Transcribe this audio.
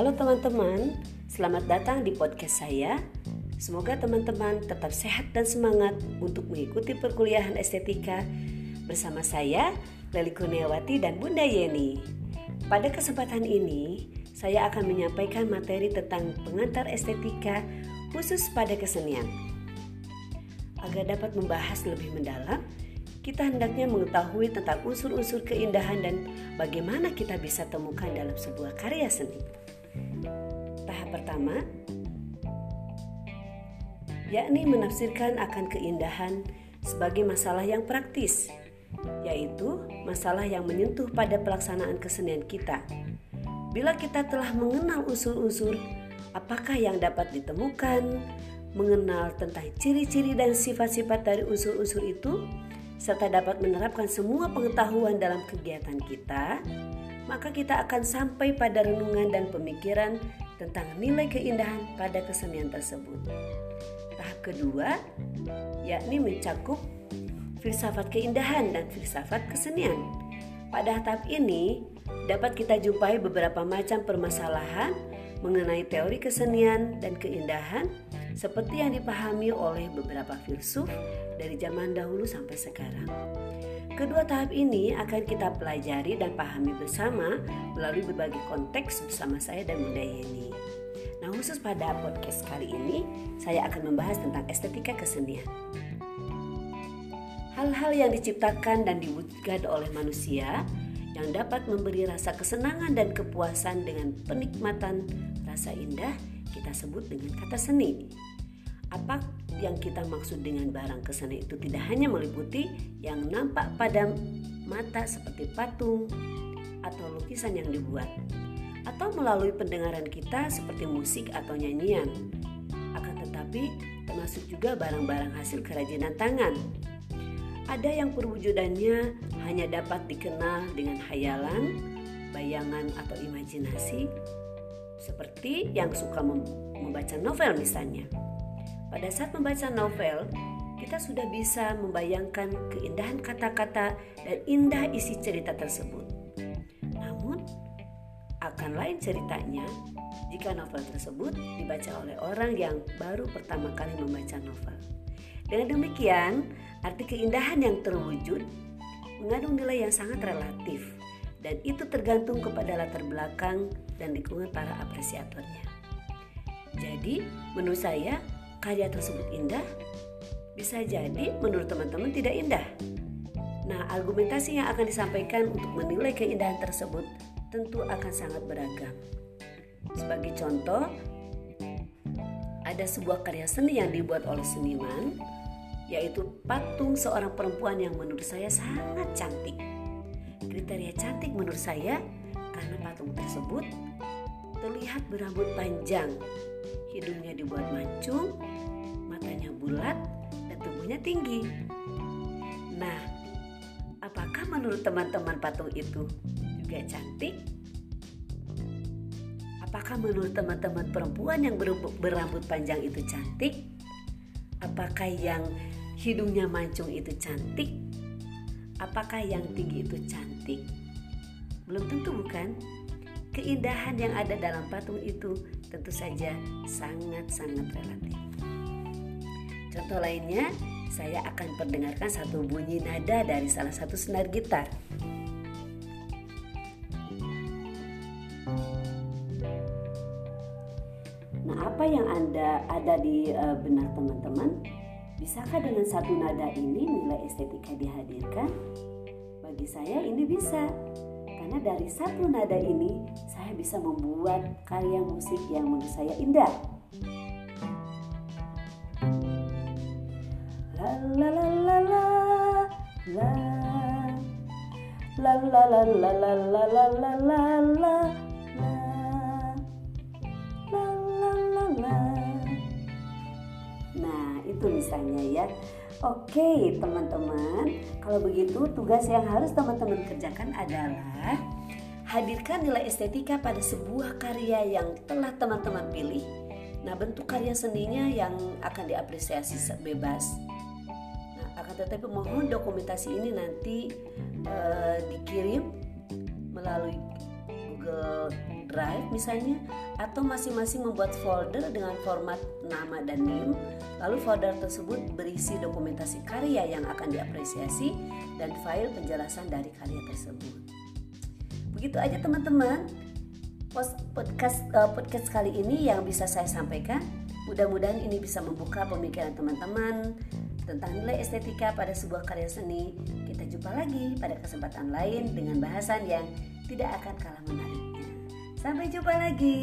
Halo teman-teman, selamat datang di podcast saya. Semoga teman-teman tetap sehat dan semangat untuk mengikuti perkuliahan estetika bersama saya, Leli Kurniawati dan Bunda Yeni. Pada kesempatan ini, saya akan menyampaikan materi tentang pengantar estetika khusus pada kesenian. Agar dapat membahas lebih mendalam, kita hendaknya mengetahui tentang unsur-unsur keindahan dan bagaimana kita bisa temukan dalam sebuah karya seni. Tahap pertama, yakni menafsirkan akan keindahan sebagai masalah yang praktis, yaitu masalah yang menyentuh pada pelaksanaan kesenian kita. Bila kita telah mengenal unsur-unsur, apakah yang dapat ditemukan, mengenal tentang ciri-ciri dan sifat-sifat dari unsur-unsur itu, serta dapat menerapkan semua pengetahuan dalam kegiatan kita, maka kita akan sampai pada renungan dan pemikiran tentang nilai keindahan pada kesenian tersebut. Tahap kedua, yakni mencakup filsafat keindahan dan filsafat kesenian. Pada tahap ini, dapat kita jumpai beberapa macam permasalahan mengenai teori kesenian dan keindahan seperti yang dipahami oleh beberapa filsuf dari zaman dahulu sampai sekarang. Kedua tahap ini akan kita pelajari dan pahami bersama melalui berbagai konteks bersama saya dan Bunda Yeni. Nah khusus pada podcast kali ini saya akan membahas tentang estetika kesenian. Hal-hal yang diciptakan dan diwujudkan oleh manusia yang dapat memberi rasa kesenangan dan kepuasan dengan penikmatan rasa indah kita sebut dengan kata seni. Apa yang kita maksud dengan barang kesenian itu tidak hanya meliputi yang nampak pada mata seperti patung atau lukisan yang dibuat atau melalui pendengaran kita seperti musik atau nyanyian. Akan tetapi termasuk juga barang-barang hasil kerajinan tangan. Ada yang perwujudannya hanya dapat dikenal dengan hayalan, bayangan atau imajinasi seperti yang suka membaca novel misalnya. Pada saat membaca novel, kita sudah bisa membayangkan keindahan kata-kata dan indah isi cerita tersebut. Namun, akan lain ceritanya jika novel tersebut dibaca oleh orang yang baru pertama kali membaca novel. Dengan demikian, arti keindahan yang terwujud mengandung nilai yang sangat relatif dan itu tergantung kepada latar belakang dan lingkungan para apresiatornya. Jadi, menurut saya, karya tersebut indah, bisa jadi menurut teman-teman tidak indah. Nah, argumentasi yang akan disampaikan untuk menilai keindahan tersebut tentu akan sangat beragam. Sebagai contoh, ada sebuah karya seni yang dibuat oleh seniman, yaitu patung seorang perempuan yang menurut saya sangat cantik. Kriteria cantik menurut saya karena patung tersebut terlihat berambut panjang hidungnya dibuat mancung, bulat, dan tubuhnya tinggi. Nah, apakah menurut teman-teman patung itu juga cantik? Apakah menurut teman-teman perempuan yang berambut panjang itu cantik? Apakah yang hidungnya mancung itu cantik? Apakah yang tinggi itu cantik? Belum tentu bukan? Keindahan yang ada dalam patung itu tentu saja sangat-sangat relatif. Contoh lainnya, saya akan perdengarkan satu bunyi nada dari salah satu senar gitar. Nah, apa yang Anda ada di uh, benak teman-teman? Bisakah dengan satu nada ini nilai estetika dihadirkan? Bagi saya ini bisa karena dari satu nada ini saya bisa membuat karya musik yang menurut saya indah. La la la la la la la la la la la la la la la Nah, itu misalnya ya. Oke, teman-teman, kalau begitu tugas yang harus teman-teman kerjakan adalah hadirkan nilai estetika pada sebuah karya yang telah teman-teman pilih. Nah, bentuk karya seninya yang akan diapresiasi bebas. Tetapi mohon dokumentasi ini nanti uh, dikirim melalui Google Drive misalnya atau masing-masing membuat folder dengan format nama dan NIM lalu folder tersebut berisi dokumentasi karya yang akan diapresiasi dan file penjelasan dari karya tersebut. Begitu aja teman-teman podcast uh, podcast kali ini yang bisa saya sampaikan. Mudah-mudahan ini bisa membuka pemikiran teman-teman tentang nilai estetika pada sebuah karya seni. Kita jumpa lagi pada kesempatan lain dengan bahasan yang tidak akan kalah menariknya. Sampai jumpa lagi.